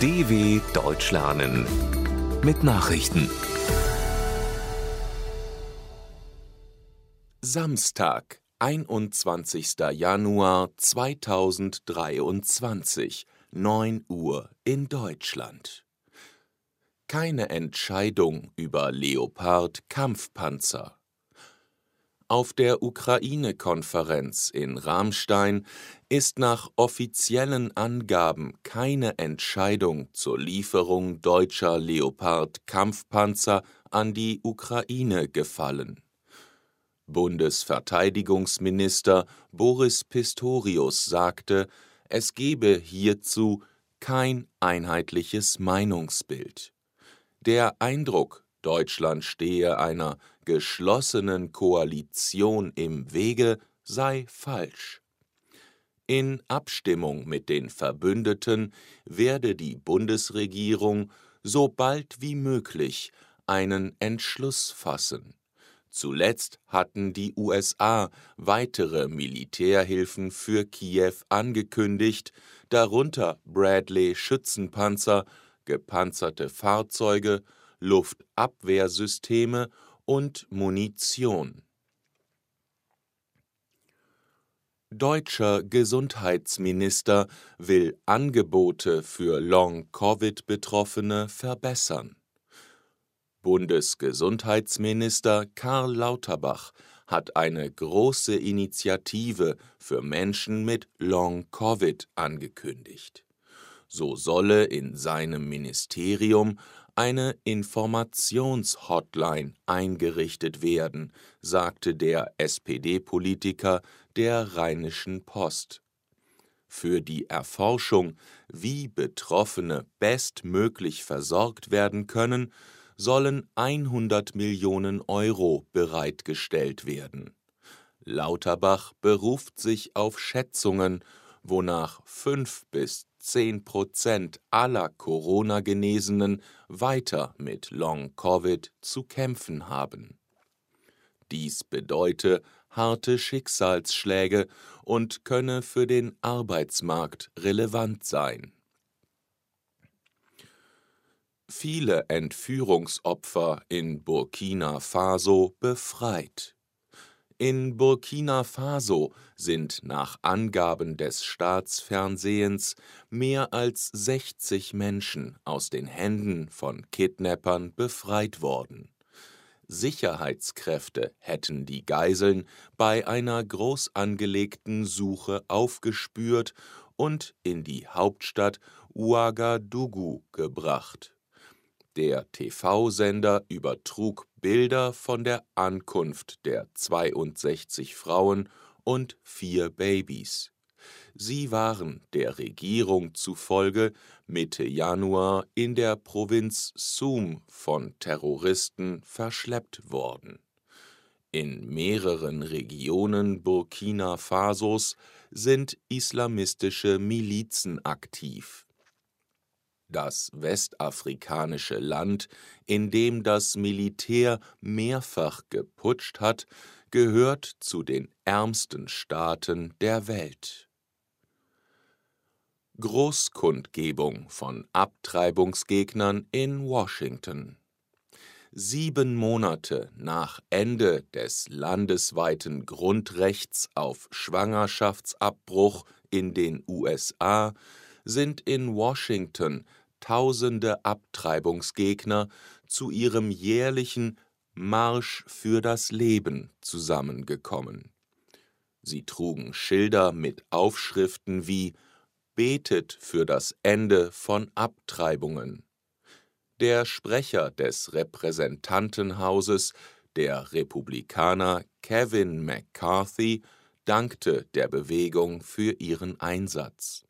DW Deutsch lernen mit Nachrichten. Samstag, 21. Januar 2023, 9 Uhr in Deutschland. Keine Entscheidung über Leopard Kampfpanzer. Auf der Ukraine-Konferenz in Ramstein ist nach offiziellen Angaben keine Entscheidung zur Lieferung deutscher Leopard-Kampfpanzer an die Ukraine gefallen. Bundesverteidigungsminister Boris Pistorius sagte, es gebe hierzu kein einheitliches Meinungsbild. Der Eindruck, Deutschland stehe einer geschlossenen Koalition im Wege, sei falsch. In Abstimmung mit den Verbündeten werde die Bundesregierung so bald wie möglich einen Entschluss fassen. Zuletzt hatten die USA weitere Militärhilfen für Kiew angekündigt, darunter Bradley Schützenpanzer, gepanzerte Fahrzeuge, Luftabwehrsysteme und Munition. Deutscher Gesundheitsminister will Angebote für Long-Covid-Betroffene verbessern. Bundesgesundheitsminister Karl Lauterbach hat eine große Initiative für Menschen mit Long-Covid angekündigt. So solle in seinem Ministerium eine Informationshotline eingerichtet werden, sagte der SPD-Politiker der Rheinischen Post. Für die Erforschung, wie Betroffene bestmöglich versorgt werden können, sollen 100 Millionen Euro bereitgestellt werden. Lauterbach beruft sich auf Schätzungen, wonach fünf bis zehn Prozent aller Corona-Genesenen weiter mit Long-Covid zu kämpfen haben. Dies bedeute harte Schicksalsschläge und könne für den Arbeitsmarkt relevant sein. Viele Entführungsopfer in Burkina Faso befreit. In Burkina Faso sind nach Angaben des Staatsfernsehens mehr als 60 Menschen aus den Händen von Kidnappern befreit worden. Sicherheitskräfte hätten die Geiseln bei einer groß angelegten Suche aufgespürt und in die Hauptstadt Ouagadougou gebracht. Der TV-Sender übertrug Bilder von der Ankunft der 62 Frauen und vier Babys. Sie waren der Regierung zufolge Mitte Januar in der Provinz Sum von Terroristen verschleppt worden. In mehreren Regionen Burkina Fasos sind islamistische Milizen aktiv das westafrikanische Land, in dem das Militär mehrfach geputscht hat, gehört zu den ärmsten Staaten der Welt. Großkundgebung von Abtreibungsgegnern in Washington Sieben Monate nach Ende des landesweiten Grundrechts auf Schwangerschaftsabbruch in den USA sind in Washington tausende Abtreibungsgegner zu ihrem jährlichen Marsch für das Leben zusammengekommen. Sie trugen Schilder mit Aufschriften wie Betet für das Ende von Abtreibungen. Der Sprecher des Repräsentantenhauses, der Republikaner Kevin McCarthy, dankte der Bewegung für ihren Einsatz.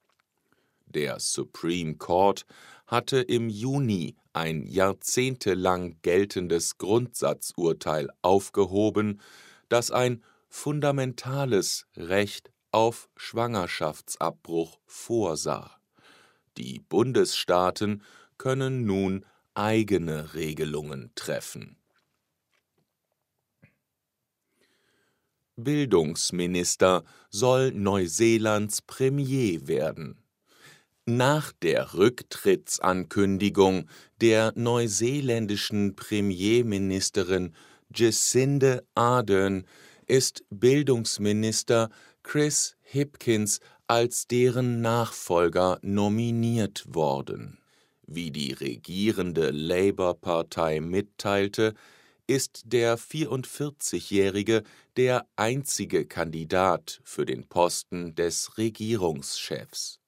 Der Supreme Court hatte im Juni ein jahrzehntelang geltendes Grundsatzurteil aufgehoben, das ein fundamentales Recht auf Schwangerschaftsabbruch vorsah. Die Bundesstaaten können nun eigene Regelungen treffen. Bildungsminister soll Neuseelands Premier werden. Nach der Rücktrittsankündigung der neuseeländischen Premierministerin Jacinda Ardern ist Bildungsminister Chris Hipkins als deren Nachfolger nominiert worden. Wie die regierende Labour-Partei mitteilte, ist der 44-Jährige der einzige Kandidat für den Posten des Regierungschefs.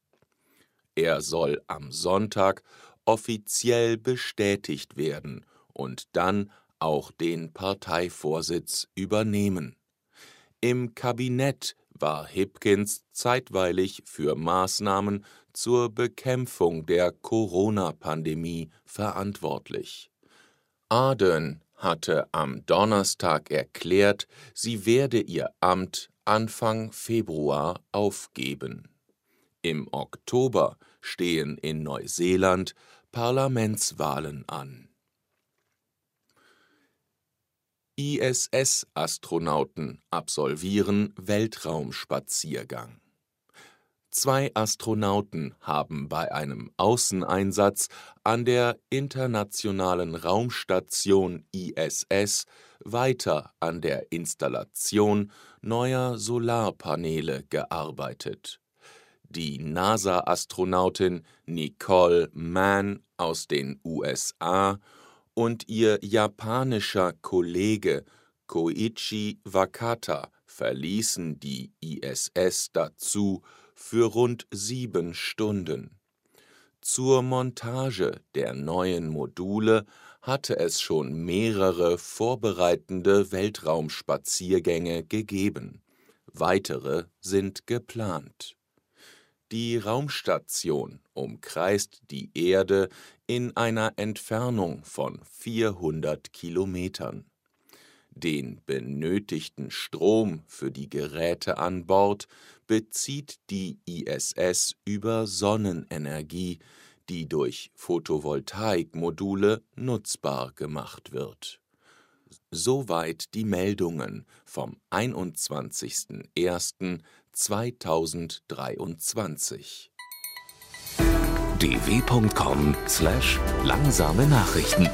Er soll am Sonntag offiziell bestätigt werden und dann auch den Parteivorsitz übernehmen. Im Kabinett war Hipkins zeitweilig für Maßnahmen zur Bekämpfung der Corona-Pandemie verantwortlich. Ardern hatte am Donnerstag erklärt, sie werde ihr Amt Anfang Februar aufgeben. Im Oktober stehen in Neuseeland Parlamentswahlen an. ISS-Astronauten absolvieren Weltraumspaziergang. Zwei Astronauten haben bei einem Außeneinsatz an der Internationalen Raumstation ISS weiter an der Installation neuer Solarpaneele gearbeitet. Die NASA-Astronautin Nicole Mann aus den USA und ihr japanischer Kollege Koichi Wakata verließen die ISS dazu für rund sieben Stunden. Zur Montage der neuen Module hatte es schon mehrere vorbereitende Weltraumspaziergänge gegeben. Weitere sind geplant. Die Raumstation umkreist die Erde in einer Entfernung von 400 Kilometern. Den benötigten Strom für die Geräte an Bord bezieht die ISS über Sonnenenergie, die durch Photovoltaikmodule nutzbar gemacht wird. Soweit die Meldungen vom 21.01.2023 dw.com/langsame Nachrichten